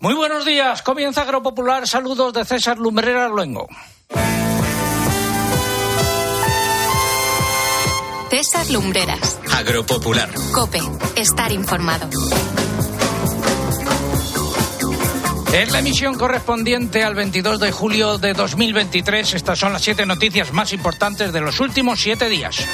Muy buenos días. Comienza Agropopular. Saludos de César Lumbrera Luengo. César Lumbreras. Agropopular. Cope. Estar informado. En la emisión correspondiente al 22 de julio de 2023, estas son las siete noticias más importantes de los últimos siete días.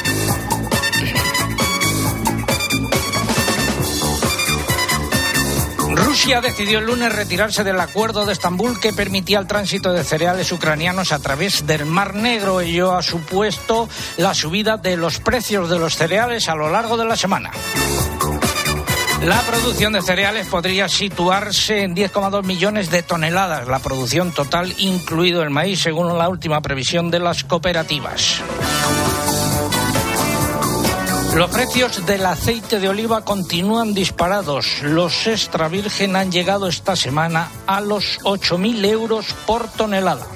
Rusia decidió el lunes retirarse del acuerdo de Estambul que permitía el tránsito de cereales ucranianos a través del Mar Negro. Ello ha supuesto la subida de los precios de los cereales a lo largo de la semana. La producción de cereales podría situarse en 10,2 millones de toneladas, la producción total incluido el maíz, según la última previsión de las cooperativas. Los precios del aceite de oliva continúan disparados. Los extra virgen han llegado esta semana a los 8.000 euros por tonelada.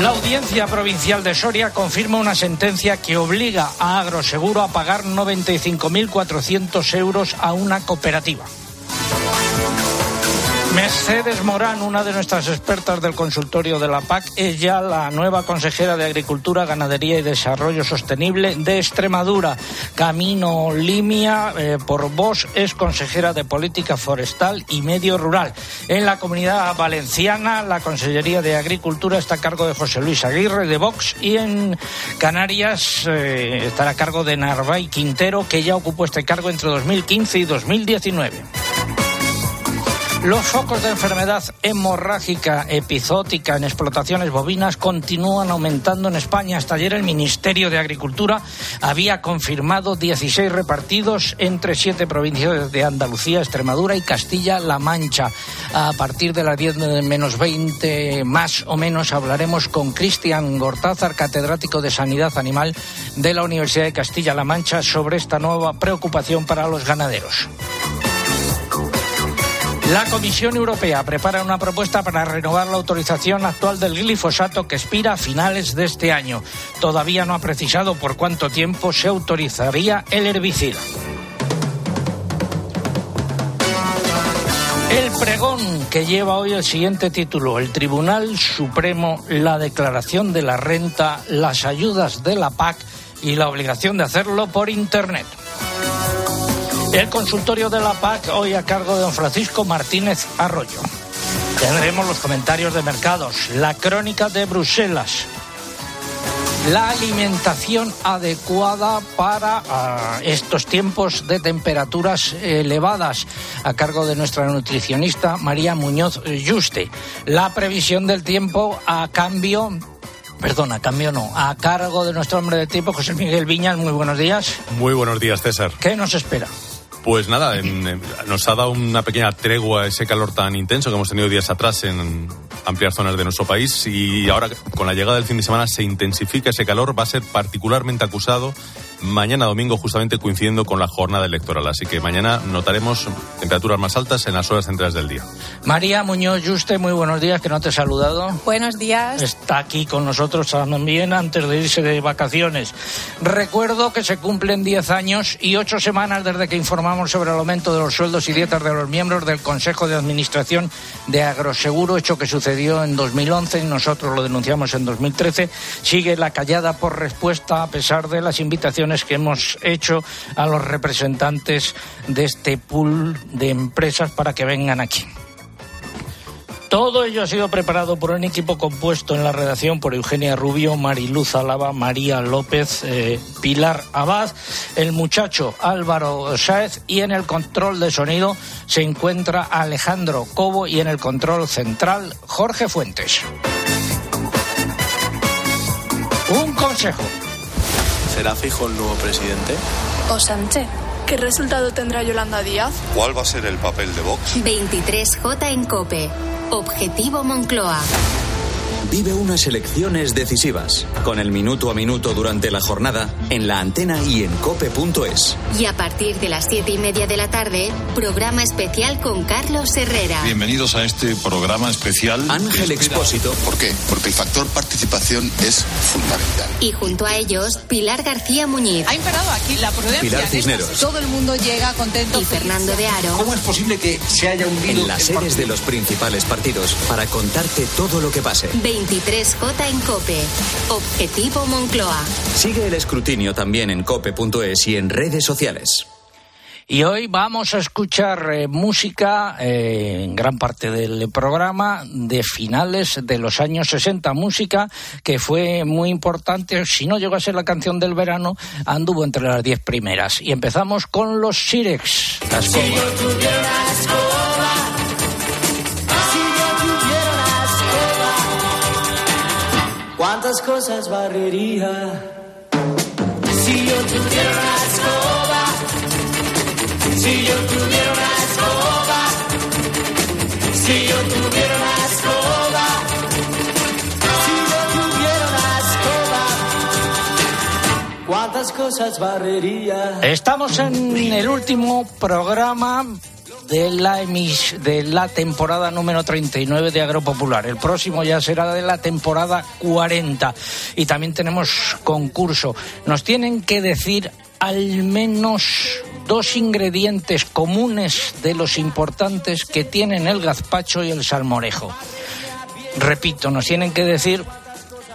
La Audiencia Provincial de Soria confirma una sentencia que obliga a Agroseguro a pagar 95.400 euros a una cooperativa. Mercedes Morán, una de nuestras expertas del consultorio de la PAC, es ya la nueva consejera de Agricultura, Ganadería y Desarrollo Sostenible de Extremadura. Camino Limia, eh, por vos, es consejera de Política Forestal y Medio Rural. En la comunidad valenciana, la Consellería de Agricultura está a cargo de José Luis Aguirre de Vox y en Canarias eh, estará a cargo de Narváez Quintero, que ya ocupó este cargo entre 2015 y 2019. Los focos de enfermedad hemorrágica epizótica en explotaciones bovinas continúan aumentando en España. Hasta ayer el Ministerio de Agricultura había confirmado 16 repartidos entre siete provincias de Andalucía, Extremadura y Castilla-La Mancha. A partir de las 10 menos 20 más o menos hablaremos con Cristian Gortázar, catedrático de Sanidad Animal de la Universidad de Castilla-La Mancha, sobre esta nueva preocupación para los ganaderos. La Comisión Europea prepara una propuesta para renovar la autorización actual del glifosato que expira a finales de este año. Todavía no ha precisado por cuánto tiempo se autorizaría el herbicida. El pregón que lleva hoy el siguiente título, el Tribunal Supremo, la declaración de la renta, las ayudas de la PAC y la obligación de hacerlo por Internet. El consultorio de la PAC hoy a cargo de don Francisco Martínez Arroyo. Tendremos los comentarios de mercados, la crónica de Bruselas, la alimentación adecuada para uh, estos tiempos de temperaturas elevadas, a cargo de nuestra nutricionista María Muñoz Yuste. La previsión del tiempo a cambio Perdón, a cambio no, a cargo de nuestro hombre de tiempo, José Miguel Viñas. Muy buenos días. Muy buenos días, César. ¿Qué nos espera? Pues nada, nos ha dado una pequeña tregua ese calor tan intenso que hemos tenido días atrás en amplias zonas de nuestro país y ahora con la llegada del fin de semana se intensifica ese calor, va a ser particularmente acusado mañana domingo justamente coincidiendo con la jornada electoral. Así que mañana notaremos temperaturas más altas en las horas centrales del día. María Muñoz Yuste, muy buenos días, que no te he saludado. Buenos días. Está aquí con nosotros también antes de irse de vacaciones. Recuerdo que se cumplen 10 años y 8 semanas desde que informamos sobre el aumento de los sueldos y dietas de los miembros del Consejo de Administración de Agroseguro, hecho que sucedió en 2011 y nosotros lo denunciamos en 2013. Sigue la callada por respuesta a pesar de las invitaciones que hemos hecho a los representantes de este pool de empresas para que vengan aquí. Todo ello ha sido preparado por un equipo compuesto en la redacción por Eugenia Rubio, Mariluz Alaba, María López, eh, Pilar Abad, el muchacho Álvaro Sáez y en el control de sonido se encuentra Alejandro Cobo y en el control central Jorge Fuentes. Un consejo. ¿Será fijo el nuevo presidente? ¿O Sánchez? ¿Qué resultado tendrá Yolanda Díaz? ¿Cuál va a ser el papel de Vox? 23J en Cope. Objetivo Moncloa. Vive unas elecciones decisivas, con el minuto a minuto durante la jornada, en la antena y en cope.es. Y a partir de las siete y media de la tarde, programa especial con Carlos Herrera. Bienvenidos a este programa especial. Ángel Expósito. ¿Por qué? Porque el factor participación participación es fundamental. Y junto a ellos, Pilar García Muñiz. Ha imperado aquí la prudencia. Pilar Cisneros. Todo el mundo llega contento. Y Fernando de Aro. ¿Cómo es posible que se haya hundido En las sedes de los principales partidos para contarte todo lo que pase. 23J en Cope. Objetivo Moncloa. Sigue el escrutinio también en cope.es y en redes sociales. Y hoy vamos a escuchar eh, música eh, en gran parte del programa de finales de los años 60. Música que fue muy importante, si no llegó a ser la canción del verano, anduvo entre las diez primeras. Y empezamos con los Sirex. La escoba. ¿Cuántas cosas barrería? Si yo tuviera escoba, si yo tuviera una escoba, si yo tuviera una escoba, si yo tuviera una escoba, ¿cuántas cosas barrería? Estamos en el último programa de la, emis de la temporada número 39 de Agropopular. El próximo ya será de la temporada 40. Y también tenemos concurso. Nos tienen que decir al menos dos ingredientes comunes de los importantes que tienen el gazpacho y el salmorejo. Repito, nos tienen que decir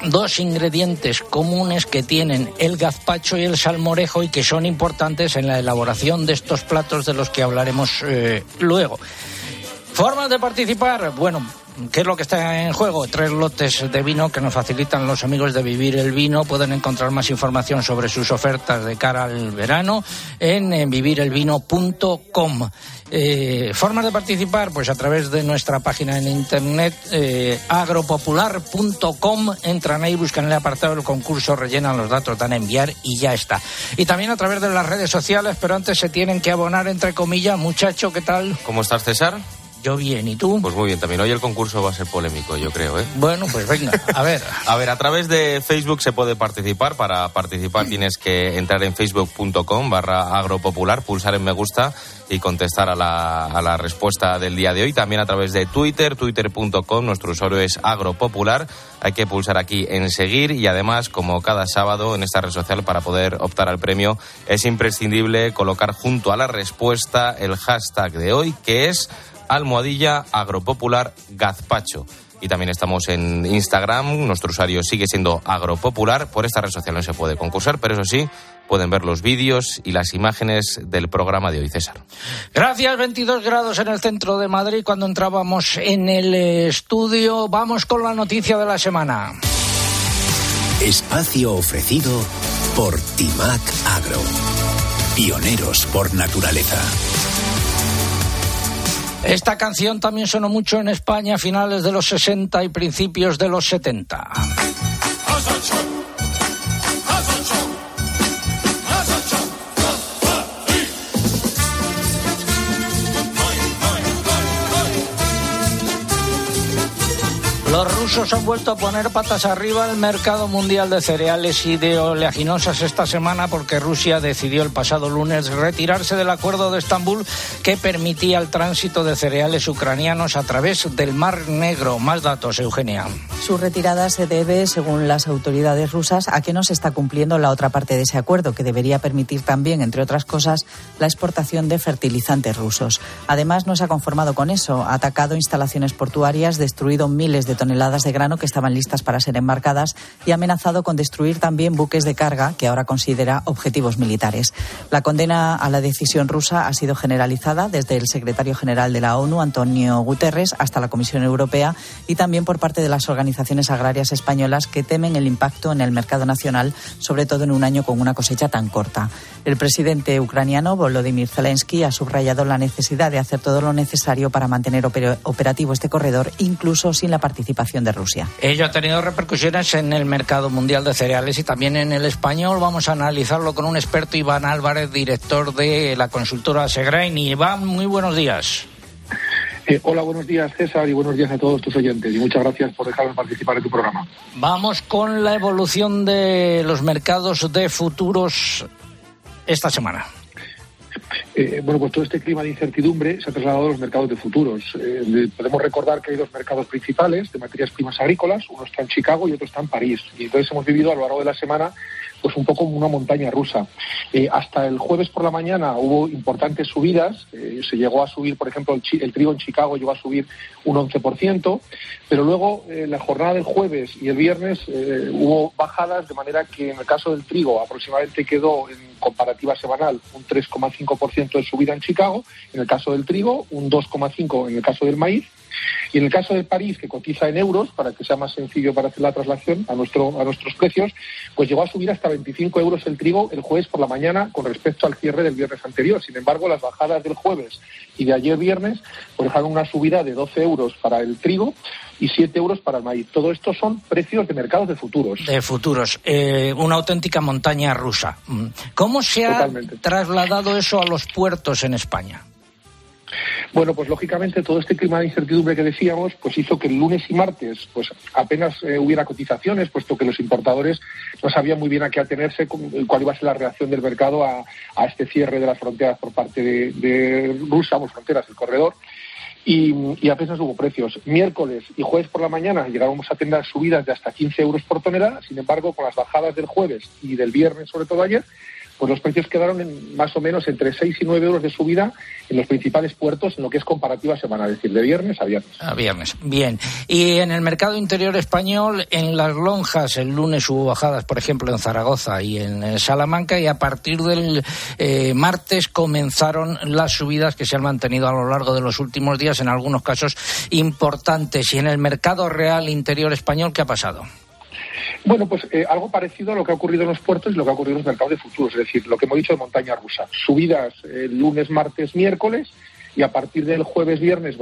dos ingredientes comunes que tienen el gazpacho y el salmorejo y que son importantes en la elaboración de estos platos de los que hablaremos eh, luego. Formas de participar, bueno, ¿qué es lo que está en juego? Tres lotes de vino que nos facilitan los amigos de Vivir el Vino. Pueden encontrar más información sobre sus ofertas de cara al verano en, vivirelvino.com. Eh, formas de participar, pues a través de nuestra página en internet eh, agropopular.com. Entran ahí, buscan el apartado del concurso, rellenan los datos, dan a enviar y ya está. Y también a través de las redes sociales, pero antes se tienen que abonar, entre comillas. Muchacho, ¿qué tal? ¿Cómo estás, César? Yo bien, ¿y tú? Pues muy bien, también hoy el concurso va a ser polémico, yo creo, ¿eh? Bueno, pues venga, a ver. A ver, a través de Facebook se puede participar. Para participar tienes que entrar en facebook.com barra agropopular, pulsar en me gusta y contestar a la, a la respuesta del día de hoy. También a través de Twitter, twitter.com, nuestro usuario es agropopular. Hay que pulsar aquí en seguir y además, como cada sábado en esta red social para poder optar al premio, es imprescindible colocar junto a la respuesta el hashtag de hoy, que es almohadilla agropopular gazpacho. Y también estamos en Instagram, nuestro usuario sigue siendo agropopular. Por esta red social no se puede concursar, pero eso sí, pueden ver los vídeos y las imágenes del programa de hoy, César. Gracias, 22 grados en el centro de Madrid cuando entrábamos en el estudio. Vamos con la noticia de la semana. Espacio ofrecido por Timac Agro. Pioneros por naturaleza. Esta canción también sonó mucho en España a finales de los 60 y principios de los 70. Los rusos han vuelto a poner patas arriba el mercado mundial de cereales y de oleaginosas esta semana porque Rusia decidió el pasado lunes retirarse del acuerdo de Estambul que permitía el tránsito de cereales ucranianos a través del Mar Negro. Más datos, Eugenia. Su retirada se debe, según las autoridades rusas, a que no se está cumpliendo la otra parte de ese acuerdo, que debería permitir también, entre otras cosas, la exportación de fertilizantes rusos. Además, no se ha conformado con eso. Ha atacado instalaciones portuarias, destruido miles de toneladas de grano que estaban listas para ser embarcadas y ha amenazado con destruir también buques de carga que ahora considera objetivos militares. La condena a la decisión rusa ha sido generalizada desde el secretario general de la ONU, Antonio Guterres, hasta la Comisión Europea y también por parte de las organizaciones agrarias españolas que temen el impacto en el mercado nacional, sobre todo en un año con una cosecha tan corta. El presidente ucraniano, Volodymyr Zelensky, ha subrayado la necesidad de hacer todo lo necesario para mantener operativo este corredor, incluso sin la participación de Rusia. Ello ha tenido repercusiones en el mercado mundial de cereales y también en el español. Vamos a analizarlo con un experto, Iván Álvarez, director de la consultora Segrain. Iván, muy buenos días. Eh, hola, buenos días César y buenos días a todos tus oyentes y muchas gracias por dejarme participar en tu programa. Vamos con la evolución de los mercados de futuros esta semana. Eh, bueno, pues todo este clima de incertidumbre se ha trasladado a los mercados de futuros. Eh, podemos recordar que hay dos mercados principales de materias primas agrícolas, uno está en Chicago y otro está en París. Y entonces hemos vivido a lo largo de la semana pues un poco una montaña rusa. Eh, hasta el jueves por la mañana hubo importantes subidas, eh, se llegó a subir, por ejemplo, el, trigo en Chicago llegó a subir un 11%, pero luego en la jornada del jueves y el viernes hubo bajadas, de manera que en el caso del trigo aproximadamente quedó en comparativa semanal un 3,5% de subida en Chicago, en el caso del trigo, un 2,5% en el caso del maíz. Y en el caso de París, que cotiza en euros, para que sea más sencillo para hacer la traslación a, nuestro, a nuestros precios, pues llegó a subir hasta 25 euros el trigo el jueves por la mañana con respecto al cierre del viernes anterior. Sin embargo, las bajadas del jueves y de ayer viernes pues dejaron una subida de 12 euros para el trigo y 7 euros para el maíz. Todo esto son precios de mercados de futuros. De futuros. Eh, una auténtica montaña rusa. Mm. ¿Cómo se ha trasladado eso a los puertos en España? Bueno, pues lógicamente todo este clima de incertidumbre que decíamos, pues hizo que el lunes y martes, pues apenas eh, hubiera cotizaciones, puesto que los importadores no sabían muy bien a qué atenerse, cuál iba a ser la reacción del mercado a, este cierre de las fronteras por parte de, de Rusia, pues fronteras, el corredor. Y, y, apenas hubo precios. Miércoles y jueves por la mañana llegábamos a tener subidas de hasta 15 euros por tonelada, sin embargo, con las bajadas del jueves y del viernes, sobre todo ayer, pues los precios quedaron en más o menos entre 6 y 9 euros de subida en los principales puertos en lo que es comparativa semana, es decir, de viernes a viernes. A viernes, bien. Y en el mercado interior español, en las lonjas, el lunes hubo bajadas, por ejemplo, en Zaragoza y en Salamanca, y a partir del eh, martes comenzaron las subidas que se han mantenido a lo largo de los últimos días, en algunos casos importantes. Y en el mercado real interior español, ¿qué ha pasado? Bueno, pues eh, algo parecido a lo que ha ocurrido en los puertos y lo que ha ocurrido en los mercados de futuros, es decir, lo que hemos dicho de montaña rusa. Subidas eh, lunes, martes, miércoles y a partir del jueves, viernes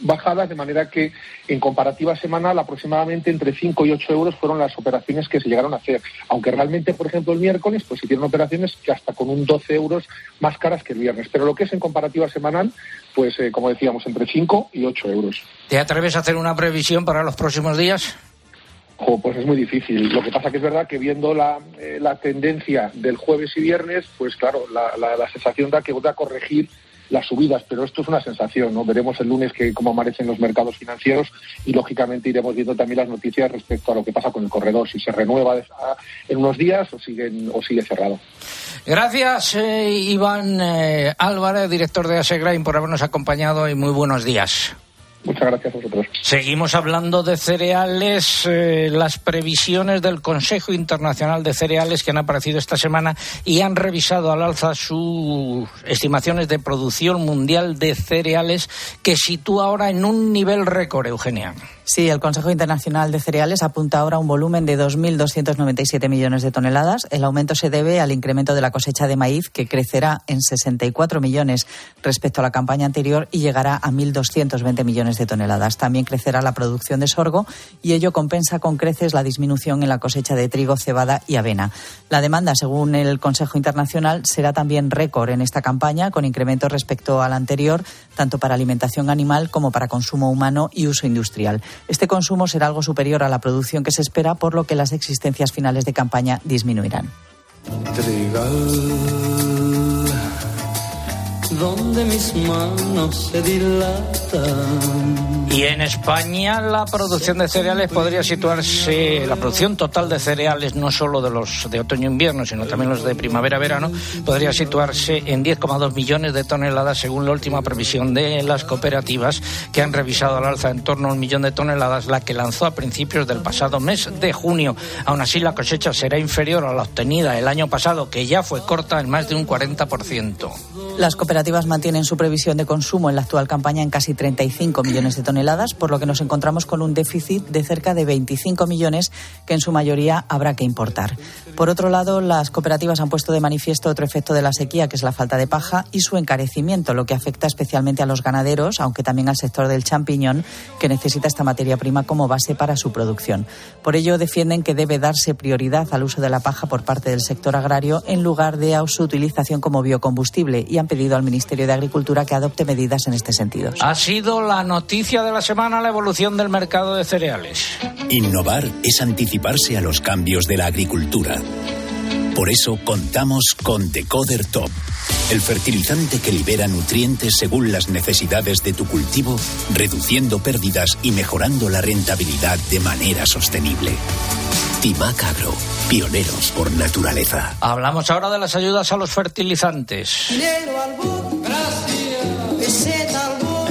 bajadas, de manera que en comparativa semanal aproximadamente entre 5 y 8 euros fueron las operaciones que se llegaron a hacer. Aunque realmente, por ejemplo, el miércoles pues hicieron operaciones que hasta con un 12 euros más caras que el viernes. Pero lo que es en comparativa semanal, pues eh, como decíamos, entre 5 y 8 euros. ¿Te atreves a hacer una previsión para los próximos días? Pues es muy difícil. Lo que pasa que es verdad que viendo la, eh, la tendencia del jueves y viernes, pues claro, la, la, sensación da que va a corregir las subidas, pero esto es una sensación, ¿no? Veremos el lunes que cómo amanecen los mercados financieros y lógicamente iremos viendo también las noticias respecto a lo que pasa con el corredor, si se renueva en unos días o sigue, o sigue cerrado. Gracias, eh, Iván eh, Álvarez, director de Asegrain, por habernos acompañado y muy buenos días. Muchas gracias a vosotros. Seguimos hablando de cereales, eh, las previsiones del Consejo Internacional de Cereales que han aparecido esta semana y han revisado al alza sus estimaciones de producción mundial de cereales que sitúa ahora en un nivel récord, Eugenia. Sí, el Consejo Internacional de Cereales apunta ahora a un volumen de 2.297 millones de toneladas. El aumento se debe al incremento de la cosecha de maíz, que crecerá en 64 millones respecto a la campaña anterior y llegará a 1.220 millones de toneladas. También crecerá la producción de sorgo y ello compensa con creces la disminución en la cosecha de trigo, cebada y avena. La demanda, según el Consejo Internacional, será también récord en esta campaña, con incrementos respecto al anterior, tanto para alimentación animal como para consumo humano y uso industrial. Este consumo será algo superior a la producción que se espera, por lo que las existencias finales de campaña disminuirán. Donde mis manos se dilatan y en España la producción de cereales podría situarse, la producción total de cereales, no solo de los de otoño-invierno, sino también los de primavera-verano, podría situarse en 10,2 millones de toneladas según la última previsión de las cooperativas que han revisado al alza en torno a un millón de toneladas, la que lanzó a principios del pasado mes de junio. Aún así, la cosecha será inferior a la obtenida el año pasado, que ya fue corta en más de un 40%. Las cooperativas mantienen su previsión de consumo en la actual campaña en casi 35 millones de toneladas por lo que nos encontramos con un déficit de cerca de 25 millones que en su mayoría habrá que importar. Por otro lado, las cooperativas han puesto de manifiesto otro efecto de la sequía, que es la falta de paja y su encarecimiento, lo que afecta especialmente a los ganaderos, aunque también al sector del champiñón, que necesita esta materia prima como base para su producción. Por ello, defienden que debe darse prioridad al uso de la paja por parte del sector agrario en lugar de a su utilización como biocombustible y han pedido al Ministerio de Agricultura que adopte medidas en este sentido. Ha sido la noticia de de la semana la evolución del mercado de cereales. Innovar es anticiparse a los cambios de la agricultura. Por eso contamos con Decoder Top el fertilizante que libera nutrientes según las necesidades de tu cultivo, reduciendo pérdidas y mejorando la rentabilidad de manera sostenible. Timac Agro, pioneros por naturaleza. Hablamos ahora de las ayudas a los fertilizantes.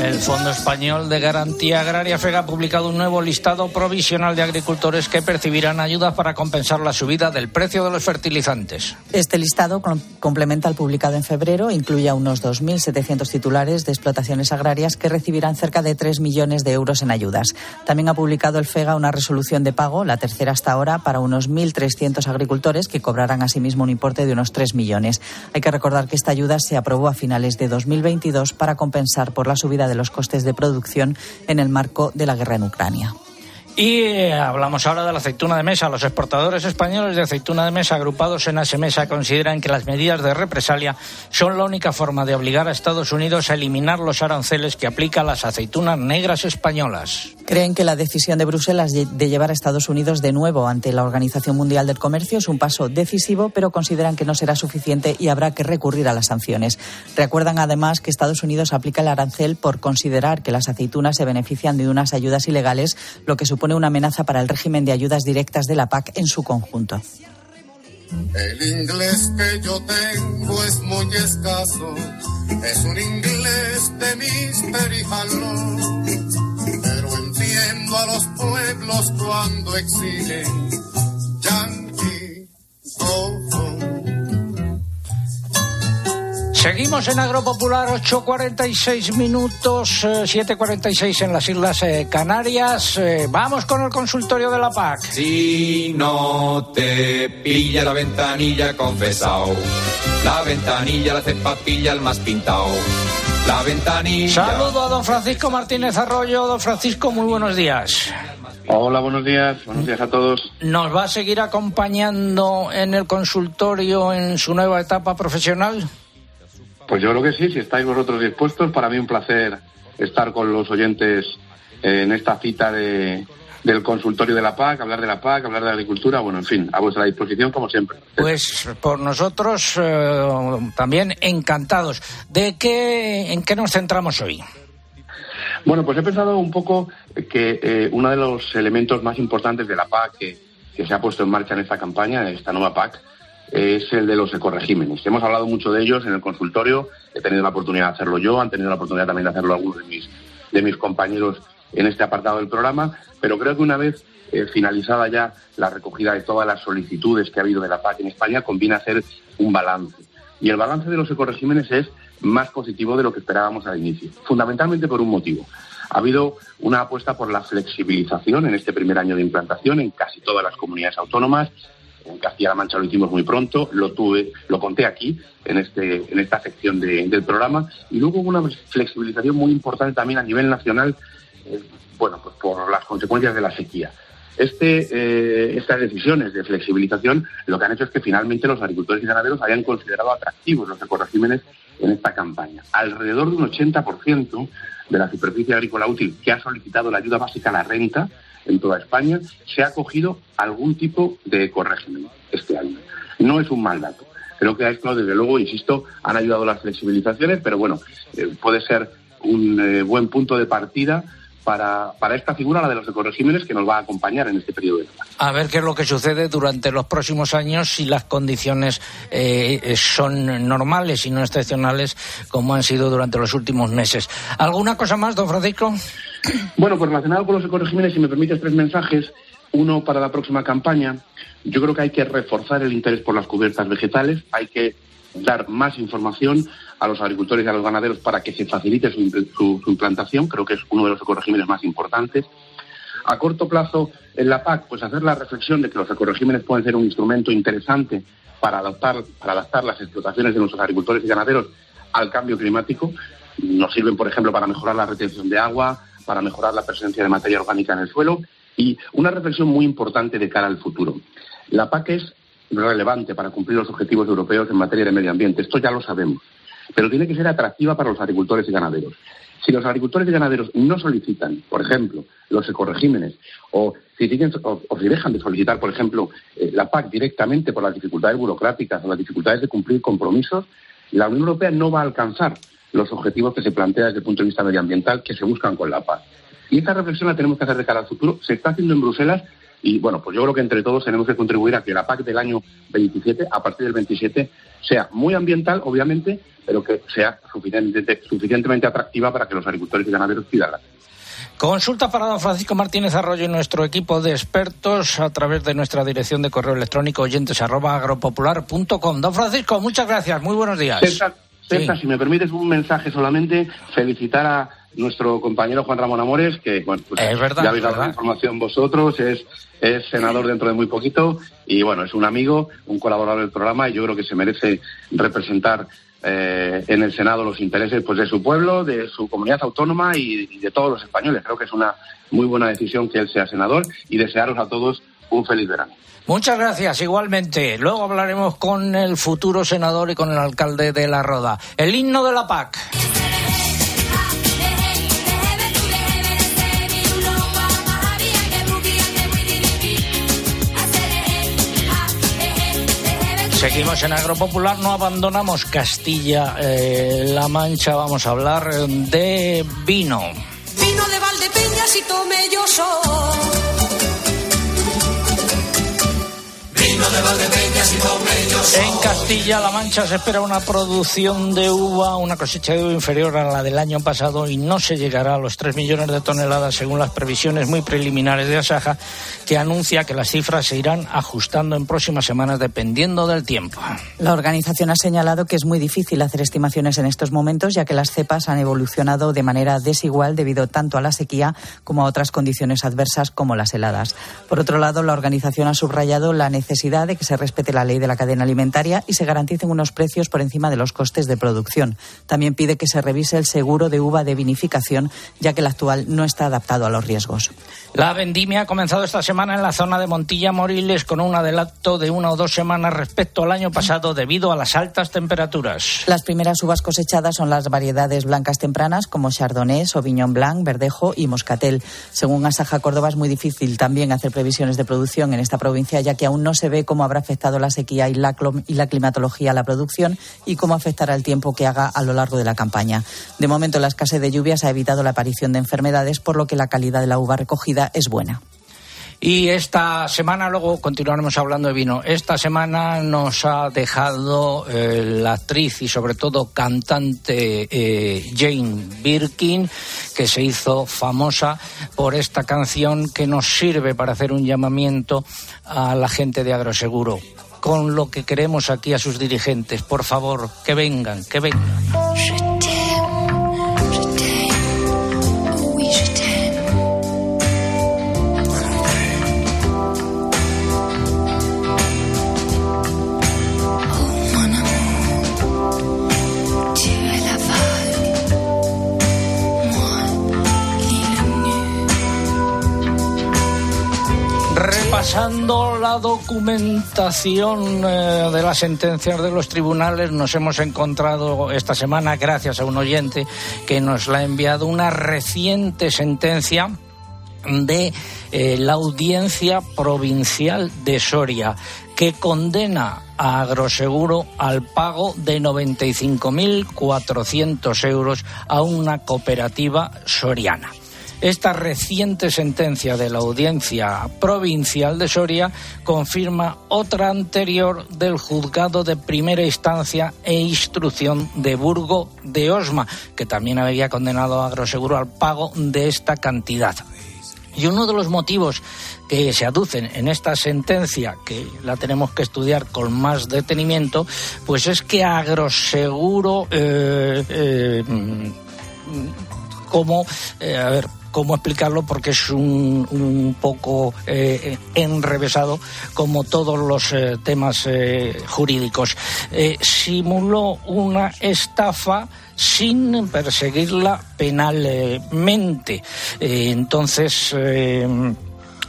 El Fondo Español de Garantía Agraria FEGA ha publicado un nuevo listado provisional de agricultores que percibirán ayudas para compensar la subida del precio de los fertilizantes. Este listado complementa al publicado en febrero, incluye a unos 2.700 titulares de explotaciones agrarias que recibirán cerca de 3 millones de euros en ayudas. También ha publicado el FEGA una resolución de pago, la tercera hasta ahora, para unos 1.300 agricultores que cobrarán asimismo un importe de unos 3 millones. Hay que recordar que esta ayuda se aprobó a finales de 2022 para compensar por la subida de los costes de producción en el marco de la guerra en Ucrania. Y eh, hablamos ahora de la aceituna de mesa. Los exportadores españoles de aceituna de mesa agrupados en Asemesa consideran que las medidas de represalia son la única forma de obligar a Estados Unidos a eliminar los aranceles que aplica a las aceitunas negras españolas. Creen que la decisión de Bruselas de llevar a Estados Unidos de nuevo ante la Organización Mundial del Comercio es un paso decisivo, pero consideran que no será suficiente y habrá que recurrir a las sanciones. Recuerdan además que Estados Unidos aplica el arancel por considerar que las aceitunas se benefician de unas ayudas ilegales, lo que supone una amenaza para el régimen de ayudas directas de la PAC en su conjunto. El inglés que yo tengo es muy escaso, es un inglés de Mister y pero entiendo a los pueblos cuando exigen Yankee, Seguimos en Agropopular, 8.46 minutos, 7.46 eh, en las Islas eh, Canarias. Eh, vamos con el consultorio de la PAC. Si no te pilla la ventanilla, confesao. La ventanilla la hace papilla el más pintado. La ventanilla. Saludo a don Francisco Martínez Arroyo. Don Francisco, muy buenos días. Hola, buenos días. Buenos días a todos. ¿Nos va a seguir acompañando en el consultorio en su nueva etapa profesional? Pues yo creo que sí, si estáis vosotros dispuestos, para mí un placer estar con los oyentes en esta cita de, del consultorio de la PAC, hablar de la PAC, hablar de la agricultura, bueno, en fin, a vuestra disposición como siempre. Pues por nosotros eh, también encantados. ¿De qué, en qué nos centramos hoy? Bueno, pues he pensado un poco que eh, uno de los elementos más importantes de la PAC que, que se ha puesto en marcha en esta campaña, esta nueva PAC, es el de los ecoregímenes. Hemos hablado mucho de ellos en el consultorio, he tenido la oportunidad de hacerlo yo, han tenido la oportunidad también de hacerlo algunos de mis, de mis compañeros en este apartado del programa, pero creo que una vez eh, finalizada ya la recogida de todas las solicitudes que ha habido de la PAC en España, conviene hacer un balance. Y el balance de los ecoregímenes es más positivo de lo que esperábamos al inicio, fundamentalmente por un motivo. Ha habido una apuesta por la flexibilización en este primer año de implantación en casi todas las comunidades autónomas en Castilla-La Mancha lo hicimos muy pronto, lo tuve, lo conté aquí, en, este, en esta sección del programa, y luego hubo una flexibilización muy importante también a nivel nacional, eh, bueno, pues por las consecuencias de la sequía. Este, eh, estas decisiones de flexibilización lo que han hecho es que finalmente los agricultores y ganaderos hayan considerado atractivos los ecoregímenes en esta campaña. Alrededor de un 80% de la superficie agrícola útil que ha solicitado la ayuda básica a la renta en toda España, se ha cogido algún tipo de ecorégimen este año. No es un mal dato. Creo que a esto, desde luego, insisto, han ayudado las flexibilizaciones, pero bueno, eh, puede ser un eh, buen punto de partida para, para, esta figura, la de los ecoregímenes, que nos va a acompañar en este periodo. A ver qué es lo que sucede durante los próximos años si las condiciones eh, son normales y no excepcionales como han sido durante los últimos meses. ¿Alguna cosa más, don Francisco? Bueno, pues relacionado con los ecoregímenes, si me permites tres mensajes. Uno para la próxima campaña. Yo creo que hay que reforzar el interés por las cubiertas vegetales, hay que dar más información a los agricultores y a los ganaderos para que se facilite su, implantación. Creo que es uno de los ecoregímenes más importantes. A corto plazo, en la PAC, pues hacer la reflexión de que los ecoregímenes pueden ser un instrumento interesante para adaptar, para adaptar las explotaciones de nuestros agricultores y ganaderos al cambio climático. Nos sirven, por ejemplo, para mejorar la retención de agua, para mejorar la presencia de materia orgánica en el suelo y una reflexión muy importante de cara al futuro. La PAC es relevante para cumplir los objetivos europeos en materia de medio ambiente, esto ya lo sabemos, pero tiene que ser atractiva para los agricultores y ganaderos. Si los agricultores y ganaderos no solicitan, por ejemplo, los ecoregímenes, o si, o, si dejan de solicitar, por ejemplo, eh, la PAC directamente por las dificultades burocráticas o las dificultades de cumplir compromisos, la Unión Europea no va a alcanzar los objetivos que se plantea desde el punto de vista medioambiental que se buscan con la paz. Y esta reflexión la tenemos que hacer de cara al futuro. Se está haciendo en Bruselas y, bueno, pues yo creo que entre todos tenemos que contribuir a que la PAC del año 27, a partir del 27, sea muy ambiental, obviamente, pero que sea suficientemente, suficientemente atractiva para que los agricultores y ganaderos pidan la Consulta para don Francisco Martínez Arroyo y nuestro equipo de expertos a través de nuestra dirección de correo electrónico oyentes Don Francisco, muchas gracias. Muy buenos días. César, si me permites un mensaje solamente, felicitar a nuestro compañero Juan Ramón Amores, que bueno, pues es verdad, ya habéis dado la información vosotros, es, es senador dentro de muy poquito y bueno, es un amigo, un colaborador del programa y yo creo que se merece representar eh, en el Senado los intereses pues de su pueblo, de su comunidad autónoma y, y de todos los españoles. Creo que es una muy buena decisión que él sea senador y desearos a todos un feliz verano. Muchas gracias, igualmente. Luego hablaremos con el futuro senador y con el alcalde de La Roda. El himno de la PAC. Seguimos en Agropopular, no abandonamos Castilla-La eh, Mancha, vamos a hablar de vino. Vino de Valdepeñas y Tomelloso En Castilla-La Mancha se espera una producción de uva, una cosecha de uva inferior a la del año pasado y no se llegará a los 3 millones de toneladas según las previsiones muy preliminares de Asaja, que anuncia que las cifras se irán ajustando en próximas semanas dependiendo del tiempo. La organización ha señalado que es muy difícil hacer estimaciones en estos momentos, ya que las cepas han evolucionado de manera desigual debido tanto a la sequía como a otras condiciones adversas como las heladas. Por otro lado, la organización ha subrayado la necesidad de que se respete la ley de la cadena alimentaria y se garanticen unos precios por encima de los costes de producción. También pide que se revise el seguro de uva de vinificación, ya que el actual no está adaptado a los riesgos. La vendimia ha comenzado esta semana en la zona de Montilla Moriles con un adelanto de una o dos semanas respecto al año pasado debido a las altas temperaturas. Las primeras uvas cosechadas son las variedades blancas tempranas como Chardonnay, Sauvignon Blanc, Verdejo y Moscatel. Según Asaja Córdoba es muy difícil también hacer previsiones de producción en esta provincia ya que aún no se ve cómo habrá afectado la sequía y la, y la climatología a la producción y cómo afectará el tiempo que haga a lo largo de la campaña. De momento, la escasez de lluvias ha evitado la aparición de enfermedades, por lo que la calidad de la uva recogida es buena. Y esta semana, luego continuaremos hablando de vino, esta semana nos ha dejado eh, la actriz y sobre todo cantante eh, Jane Birkin, que se hizo famosa por esta canción que nos sirve para hacer un llamamiento a la gente de Agroseguro. Con lo que queremos aquí a sus dirigentes, por favor, que vengan, que vengan. La documentación eh, de las sentencias de los tribunales, nos hemos encontrado esta semana, gracias a un oyente que nos la ha enviado, una reciente sentencia de eh, la Audiencia Provincial de Soria, que condena a Agroseguro al pago de 95.400 euros a una cooperativa soriana. Esta reciente sentencia de la Audiencia Provincial de Soria confirma otra anterior del Juzgado de Primera Instancia e Instrucción de Burgo de Osma, que también había condenado a Agroseguro al pago de esta cantidad. Y uno de los motivos que se aducen en esta sentencia, que la tenemos que estudiar con más detenimiento, pues es que Agroseguro, eh, eh, mm, como, eh, a ver, cómo explicarlo porque es un, poco eh, enrevesado como todos los eh, temas eh, jurídicos. simuló una estafa sin perseguirla penalmente. entonces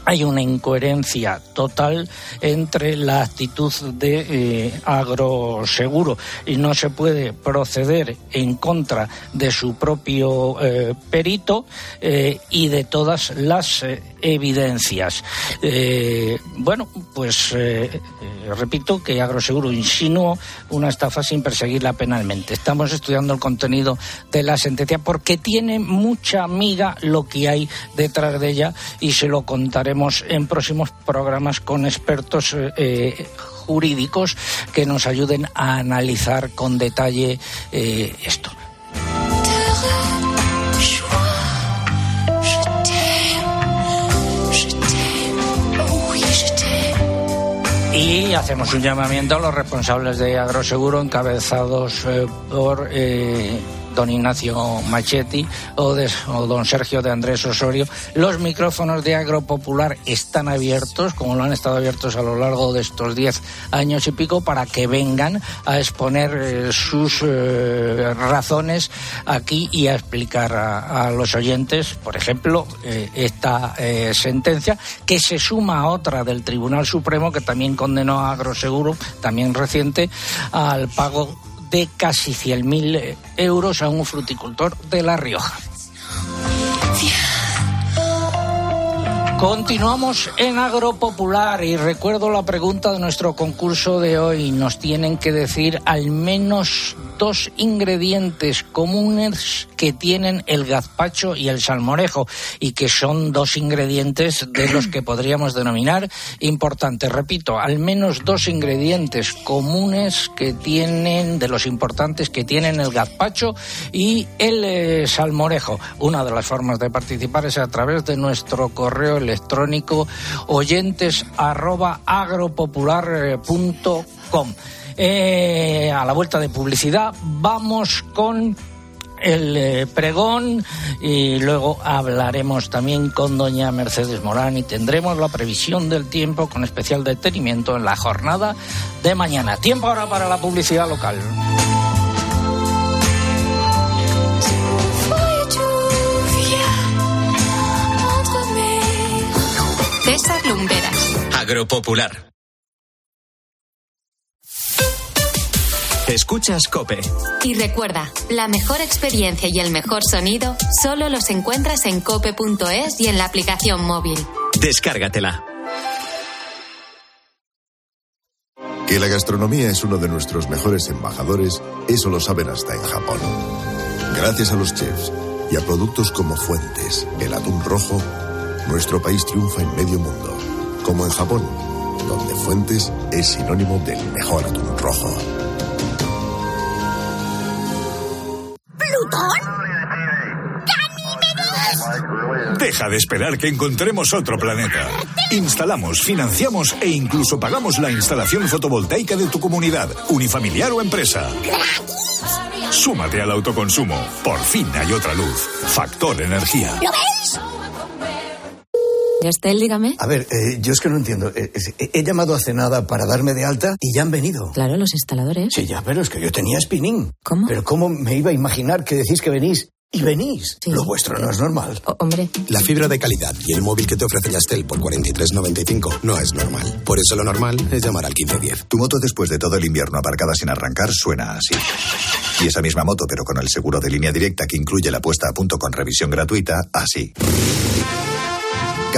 hay una incoherencia total entre la actitud de eh, agroseguro y no se puede proceder en contra de su propio eh, perito eh, y de todas las evidencias. bueno, pues repito que Agroseguro insinuó una estafa sin perseguirla penalmente. Estamos estudiando el contenido de la sentencia porque tiene mucha amiga lo que hay detrás de ella y se lo contaremos en próximos programas con expertos eh, jurídicos que nos ayuden a analizar con detalle eh, esto. Y hacemos un llamamiento a los responsables de Agroseguro encabezados eh, por don Ignacio Machetti o, de, don Sergio de Andrés Osorio. Los micrófonos de Agropopular están abiertos, como lo han estado abiertos a lo largo de estos diez años y pico, para que vengan a exponer eh, sus eh, razones aquí y a explicar a, los oyentes, por ejemplo, eh, esta sentencia que se suma a otra del Tribunal Supremo que también condenó a Agroseguro, también reciente, al pago de casi 100.000 euros a un fruticultor de La Rioja. Continuamos en Agropopular y recuerdo la pregunta de nuestro concurso de hoy. Nos tienen que decir al menos dos ingredientes comunes que tienen el gazpacho y el salmorejo y que son dos ingredientes de los que podríamos denominar importantes. Repito, al menos dos ingredientes comunes que tienen, de los importantes que tienen el gazpacho y el eh, salmorejo. Una de las formas de participar es a través de nuestro correo electrónico oyentes eh, a la vuelta de publicidad vamos con el eh, pregón y luego hablaremos también con doña Mercedes Morán y tendremos la previsión del tiempo con especial detenimiento en la jornada de mañana. Tiempo ahora para la publicidad local. Lumberas. Agropopular. Escuchas Cope. Y recuerda, la mejor experiencia y el mejor sonido solo los encuentras en cope.es y en la aplicación móvil. Descárgatela. Que la gastronomía es uno de nuestros mejores embajadores, eso lo saben hasta en Japón. Gracias a los chefs y a productos como Fuentes, el atún rojo, nuestro país triunfa en medio mundo, como en Japón, donde Fuentes es sinónimo del mejor atún rojo. Deja de esperar que encontremos otro planeta. Instalamos, financiamos e incluso pagamos la instalación fotovoltaica de tu comunidad, unifamiliar o empresa. Súmate al autoconsumo. Por fin hay otra luz. Factor Energía. ¿Lo ves? Gastel, dígame. A ver, eh, yo es que no entiendo. Eh, he llamado hace nada para darme de alta y ya han venido. Claro, los instaladores. Sí, ya, pero es que yo tenía spinning. ¿Cómo? Pero ¿cómo me iba a imaginar que decís que venís y venís. Lo vuestro no es normal. hombre. La fibra de calidad y el móvil que te ofrece Yastel por 43.95 no es normal. Por eso lo normal es llamar al 1510. Tu moto después de todo el invierno aparcada sin arrancar suena así. Y esa misma moto, pero con el seguro de línea directa que incluye la puesta a punto con revisión gratuita, así.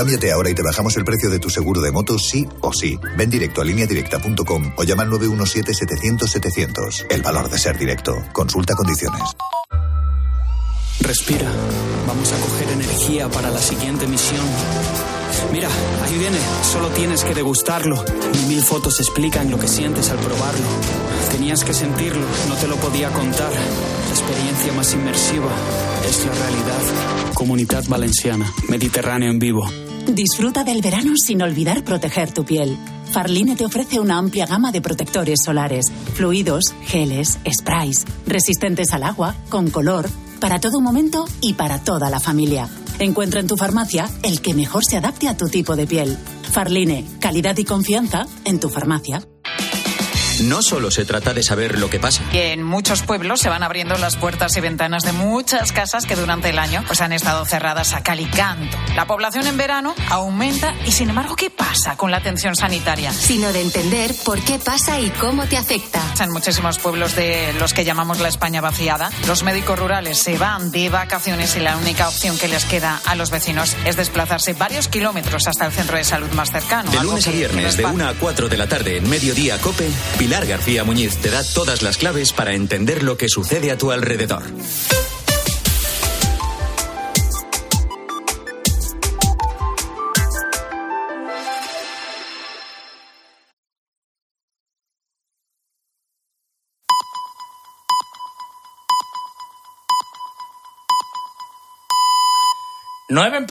Cámbiate ahora y te bajamos el precio de tu seguro de moto sí o sí. Ven directo a lineadirecta.com o llama al 917-700-700. El valor de ser directo. Consulta condiciones. Respira. Vamos a coger energía para la siguiente misión. Mira, ahí viene. Solo tienes que degustarlo. mil fotos explican lo que sientes al probarlo. Tenías que sentirlo, no te lo podía contar. La experiencia más inmersiva es la realidad. Comunidad Valenciana, Mediterráneo en vivo. Disfruta del verano sin olvidar proteger tu piel. Farline te ofrece una amplia gama de protectores solares, fluidos, geles, sprays, resistentes al agua, con color para todo momento y para toda la familia. Encuentra en tu farmacia el que mejor se adapte a tu tipo de piel. Farline, calidad y confianza en tu farmacia. No solo se trata de saber lo que pasa. Que en muchos pueblos se van abriendo las puertas y ventanas de muchas casas que durante el año pues, han estado cerradas a cal y canto. La población en verano aumenta y sin embargo, ¿qué pasa con la atención sanitaria? Sino de entender por qué pasa y cómo te afecta. En muchísimos pueblos de los que llamamos la España vaciada, los médicos rurales se van de vacaciones y la única opción que les queda a los vecinos es desplazarse varios kilómetros hasta el centro de salud más cercano. De lunes a viernes, de 1 a 4 de la tarde en Mediodía Cope, Pilar García Muñiz te da todas las claves para entender lo que sucede a tu alrededor.